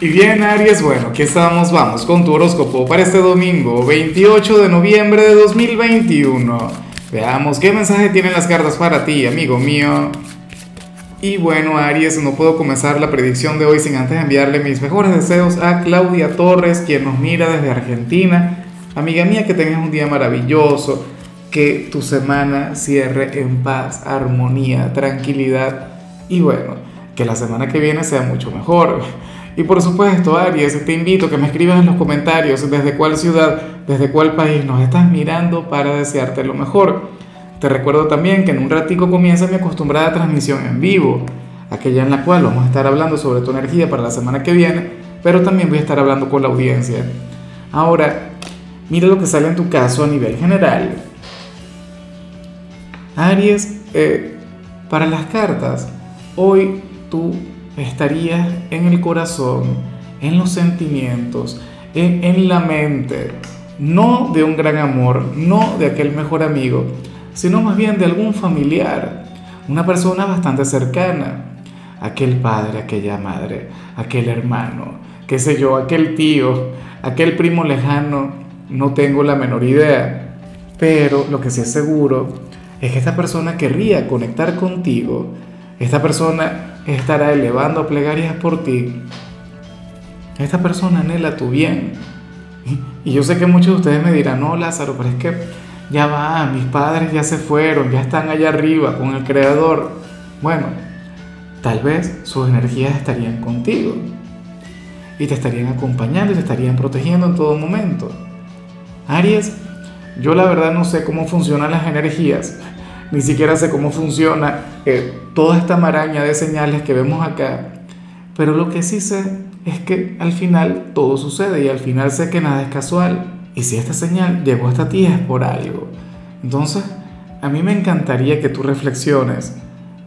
Y bien, Aries, bueno, aquí estamos, vamos con tu horóscopo para este domingo, 28 de noviembre de 2021. Veamos qué mensaje tienen las cartas para ti, amigo mío. Y bueno, Aries, no puedo comenzar la predicción de hoy sin antes enviarle mis mejores deseos a Claudia Torres, quien nos mira desde Argentina. Amiga mía, que tengas un día maravilloso, que tu semana cierre en paz, armonía, tranquilidad y bueno, que la semana que viene sea mucho mejor. Y por supuesto, Aries, te invito a que me escribas en los comentarios desde cuál ciudad, desde cuál país nos estás mirando para desearte lo mejor. Te recuerdo también que en un ratico comienza mi acostumbrada transmisión en vivo, aquella en la cual vamos a estar hablando sobre tu energía para la semana que viene, pero también voy a estar hablando con la audiencia. Ahora, mira lo que sale en tu caso a nivel general. Aries, eh, para las cartas, hoy tú estarías en el corazón, en los sentimientos, en, la mente, no de un gran amor, no de aquel mejor amigo, sino más bien de algún familiar, una persona bastante cercana, aquel padre, aquella madre, aquel hermano, qué sé yo, aquel tío, aquel primo lejano, no tengo la menor idea, pero lo que sí es seguro es que esta persona querría conectar contigo, esta persona estará elevando plegarias por ti. Esta persona anhela tu bien. Y yo sé que muchos de ustedes me dirán, no, Lázaro, pero es que ya va, mis padres ya se fueron, ya están allá arriba con el Creador. Bueno, tal vez sus energías estarían contigo y te estarían acompañando y te estarían protegiendo en todo momento. Aries, yo la verdad no sé cómo funcionan las energías, ni siquiera sé cómo funciona eh, toda esta maraña de señales que vemos acá, pero lo que sí sé es que al final todo sucede y al final sé que nada es casual. Y si esta señal llegó hasta ti es por algo. Entonces, a mí me encantaría que tú reflexiones,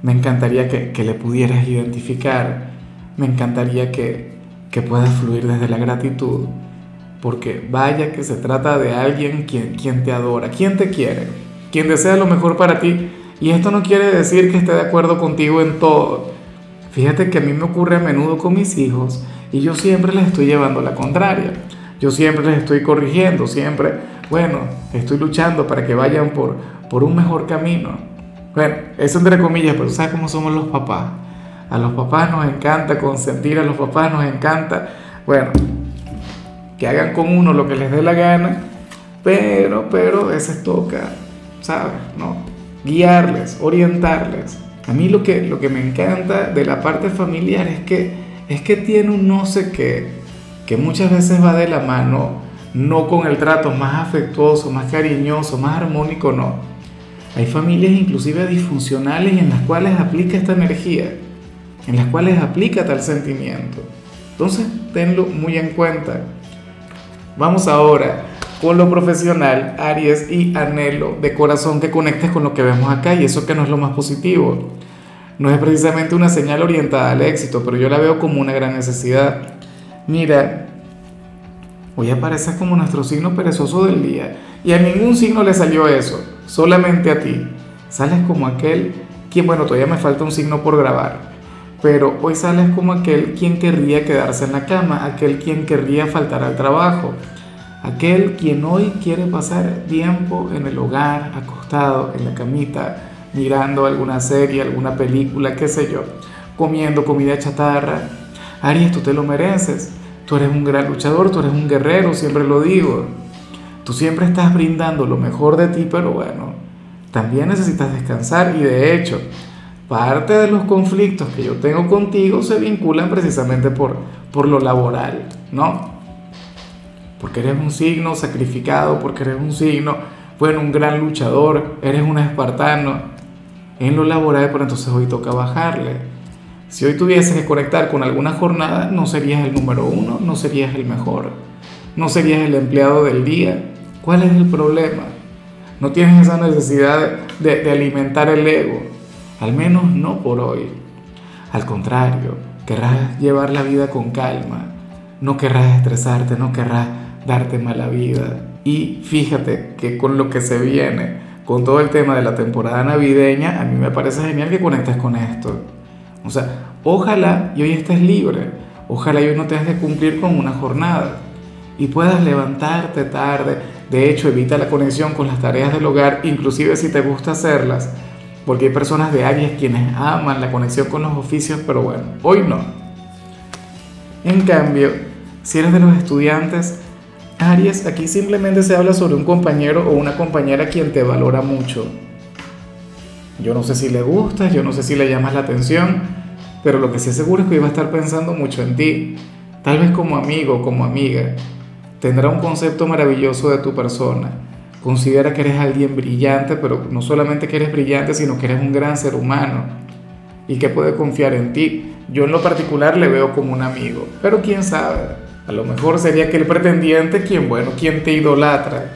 me encantaría que, le pudieras identificar, me encantaría que, que puedas fluir desde la gratitud, porque vaya que se trata de alguien quien, quien te adora, quien te quiere quien desea lo mejor para ti. Y esto no quiere decir que esté de acuerdo contigo en todo. Fíjate que a mí me ocurre a menudo con mis hijos y yo siempre les estoy llevando la contraria. Yo siempre les estoy corrigiendo, siempre, bueno, estoy luchando para que vayan por, por un mejor camino. Bueno, eso entre comillas, pero ¿sabes cómo somos los papás? A los papás nos encanta consentir, a los papás nos encanta, bueno, que hagan con uno lo que les dé la gana, pero, pero a veces toca ¿sabes? ¿No? Guiarles, orientarles. A mí lo que, lo que me encanta de la parte familiar es que, es que tiene un no sé qué, que muchas veces va de la mano, no con el trato más afectuoso, más cariñoso, más armónico, no. Hay familias inclusive disfuncionales en las cuales aplica esta energía, en las cuales aplica tal sentimiento. Entonces, tenlo muy en cuenta. Vamos ahora con lo profesional, Aries, y anhelo de corazón que conectes con lo que vemos acá y eso que no es lo más positivo. No es precisamente una señal orientada al éxito, pero yo la veo como una gran necesidad. Mira, hoy apareces como nuestro signo perezoso del día y a ningún signo le salió eso, solamente a ti. Sales como aquel quien, bueno, todavía me falta un signo por grabar, pero hoy sales como aquel quien querría quedarse en la cama, aquel quien querría faltar al trabajo Aquel quien hoy quiere pasar tiempo en el hogar, acostado en la camita, mirando alguna serie, alguna película, qué sé yo, comiendo comida chatarra. Aries, tú te lo mereces. Tú eres un gran luchador, tú eres un guerrero, siempre lo digo. Tú siempre estás brindando lo mejor de ti, pero bueno, también necesitas descansar y de hecho, parte de los conflictos que yo tengo contigo se vinculan precisamente por, por lo laboral, ¿no? Porque eres un signo sacrificado, porque eres un signo, bueno, un gran luchador, eres un espartano en lo laboral, pero entonces hoy toca bajarle. Si hoy tuvieses que conectar con alguna jornada, no serías el número uno, no serías el mejor, no serías el empleado del día. ¿Cuál es el problema? No tienes esa necesidad de, de alimentar el ego, al menos no por hoy. Al contrario, querrás llevar la vida con calma, no querrás estresarte, no querrás darte mala vida. Y fíjate que con lo que se viene, con todo el tema de la temporada navideña, a mí me parece genial que conectes con esto. O sea, ojalá y hoy estés libre, Ojalá hoy no tengas que cumplir con una jornada y puedas levantarte tarde. De hecho, evita la conexión con las tareas del hogar, inclusive si te gusta hacerlas, porque hay personas de Aries quienes aman la conexión con los oficios, pero bueno, hoy no. En cambio, si eres de los estudiantes, Aries, aquí simplemente se habla sobre un compañero o una compañera quien te valora mucho. Yo no sé si le gustas, yo no sé si le llamas la atención, pero lo que sí seguro es que iba a estar pensando mucho en ti, tal vez como amigo, como amiga. Tendrá un concepto maravilloso de tu persona. Considera que eres alguien brillante, pero no solamente que eres brillante, sino que eres un gran ser humano y que puede confiar en ti. Yo en lo particular le veo como un amigo, pero quién sabe, lo mejor sería que el pretendiente quien, bueno, quien te idolatra,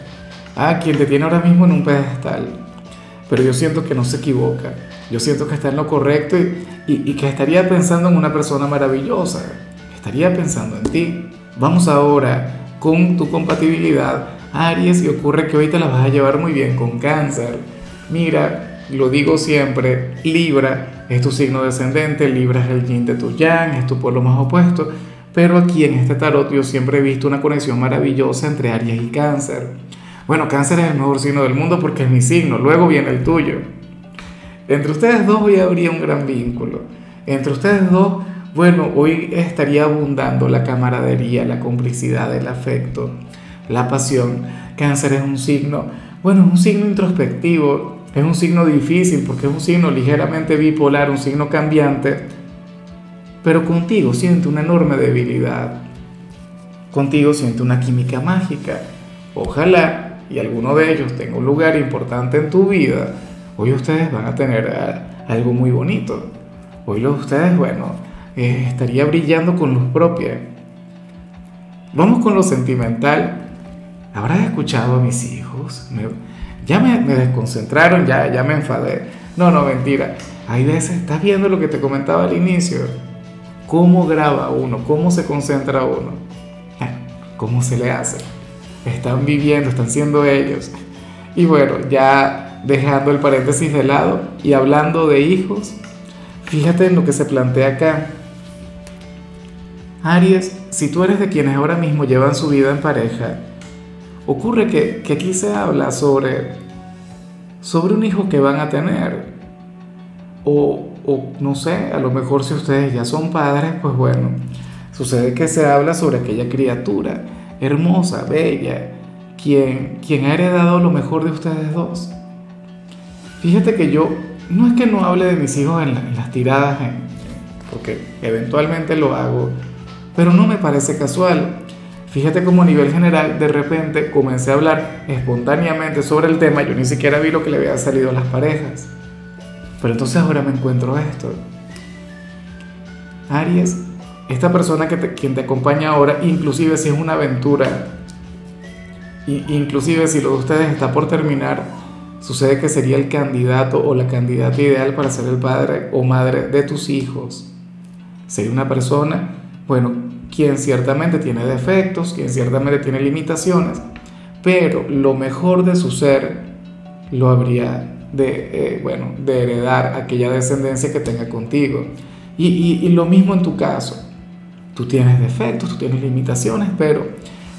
ah, quien te tiene ahora mismo en un pedestal. Pero yo siento que no se equivoca, yo siento que está en lo correcto y, que estaría pensando en una persona maravillosa, estaría pensando en ti. Vamos ahora con tu compatibilidad, Aries, y ocurre que hoy te la vas a llevar muy bien con cáncer. Mira, lo digo siempre, Libra es tu signo descendente, Libra es el yin de tu yang, es tu pueblo más opuesto pero aquí en este tarot yo siempre he visto una conexión maravillosa entre Aries y Cáncer. Bueno, Cáncer es el mejor signo del mundo porque es mi signo, luego viene el tuyo. Entre ustedes dos hoy habría un gran vínculo. Entre ustedes dos, bueno, hoy estaría abundando la camaradería, la complicidad, el afecto, la pasión. Cáncer es un signo, bueno, es un signo introspectivo, es un signo difícil porque es un signo ligeramente bipolar, un signo cambiante pero contigo siente una enorme debilidad. Contigo siente una química mágica. Ojalá y alguno de ellos tenga un lugar importante en tu vida. Hoy ustedes van a tener eh, algo muy bonito. Hoy ustedes, bueno, eh, estaría brillando con luz propia. Vamos con lo sentimental. ¿Habrás escuchado a mis hijos? ya me, me, desconcentraron, ya, ya me enfadé. No, no, mentira. Hay veces, estás viendo lo que te comentaba al inicio ¿Cómo graba uno? ¿Cómo se concentra uno? ¿Cómo se le hace? Están viviendo, están siendo ellos. Y bueno, ya dejando el paréntesis de lado y hablando de hijos, fíjate en lo que se plantea acá. Aries, si tú eres de quienes ahora mismo llevan su vida en pareja, ocurre que, que aquí se habla sobre, sobre un hijo que van a tener. O, o no sé, a lo mejor si ustedes ya son padres, pues bueno, sucede que se habla sobre aquella criatura hermosa, bella, quien, quien ha heredado lo mejor de ustedes dos. Fíjate que yo, no es que no hable de mis hijos en, las tiradas, porque eventualmente lo hago, pero no me parece casual. Fíjate cómo a nivel general de repente comencé a hablar espontáneamente sobre el tema, yo ni siquiera vi lo que le había salido a las parejas. Pero entonces ahora me encuentro esto. Aries, esta persona que quien te acompaña ahora, inclusive si es una aventura, inclusive si lo de ustedes está por terminar, sucede que sería el candidato o la candidata ideal para ser el padre o madre de tus hijos. Sería una persona, bueno, quien ciertamente tiene defectos, quien ciertamente tiene limitaciones, pero lo mejor de su ser lo habría de, eh, bueno, de heredar aquella descendencia que tenga contigo. Y, lo mismo en tu caso. Tú tienes defectos, tú tienes limitaciones, pero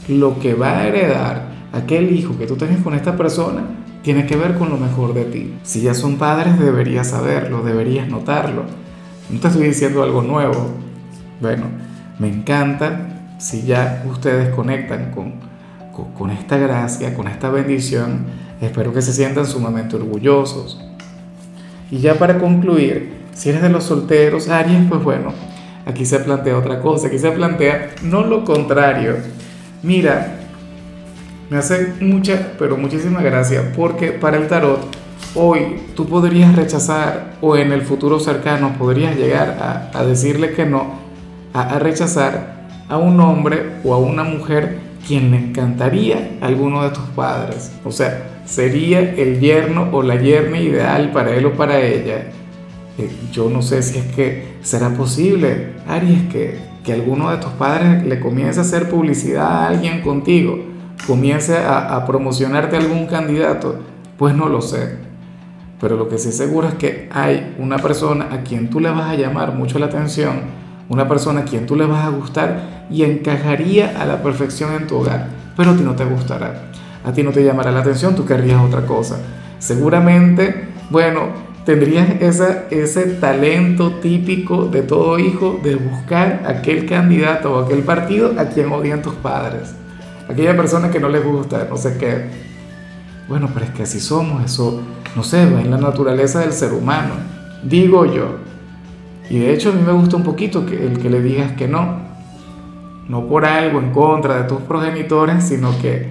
lo que va a heredar aquel hijo que tú tengas con esta persona tiene que ver con lo mejor de ti. Si ya son padres, deberías saberlo, deberías notarlo. No te estoy diciendo algo nuevo. Bueno, me encanta si ya ustedes conectan con, con, con esta gracia, con esta bendición Espero que se sientan sumamente orgullosos. Y ya para concluir, si eres de los solteros, Aries, pues bueno, aquí se plantea otra cosa, aquí se plantea no lo contrario. Mira, me hace mucha, pero muchísima gracia, porque para el tarot, hoy tú podrías rechazar, o en el futuro cercano podrías llegar a, decirle que no, a, a rechazar a un hombre o a una mujer quien le encantaría a alguno de tus padres. O sea, sería el yerno o la yerna ideal para él o para ella. Eh, yo no sé si es que será posible, Aries, que, que alguno de tus padres le comience a hacer publicidad a alguien contigo, comience a, promocionarte algún candidato. Pues no lo sé. Pero lo que sí seguro es que hay una persona a quien tú le vas a llamar mucho la atención una persona a quien tú le vas a gustar y encajaría a la perfección en tu hogar, pero a ti no te gustará, a ti no te llamará la atención, tú querrías otra cosa. Seguramente, bueno, tendrías esa, ese talento típico de todo hijo de buscar aquel candidato o aquel partido a quien odian tus padres, aquella persona que no les gusta, no sé qué. Bueno, pero es que así somos, eso, no sé, va en la naturaleza del ser humano, digo yo. Y de hecho a mí me gusta un poquito que el que le digas que no, no por algo en contra de tus progenitores, sino que,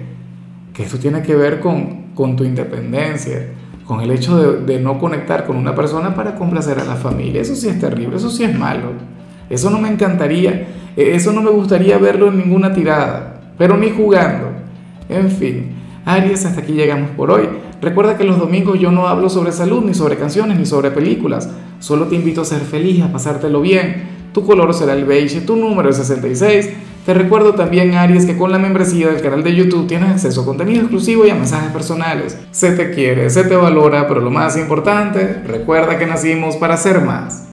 que esto tiene que ver con, con tu independencia, con el hecho de, de, no conectar con una persona para complacer a la familia. Eso sí es terrible, eso sí es malo. Eso no me encantaría, e, eso no me gustaría verlo en ninguna tirada, pero ni jugando. En fin, Aries, hasta aquí llegamos por hoy. Recuerda que los domingos yo no hablo sobre salud, ni sobre canciones, ni sobre películas. Solo te invito a ser feliz, a pasártelo bien. Tu color será el beige, tu número es 66. Te recuerdo también, Aries, que con la membresía del canal de YouTube tienes acceso a contenido exclusivo y a mensajes personales. Se te quiere, se te valora, pero lo más importante, recuerda que nacimos para ser más.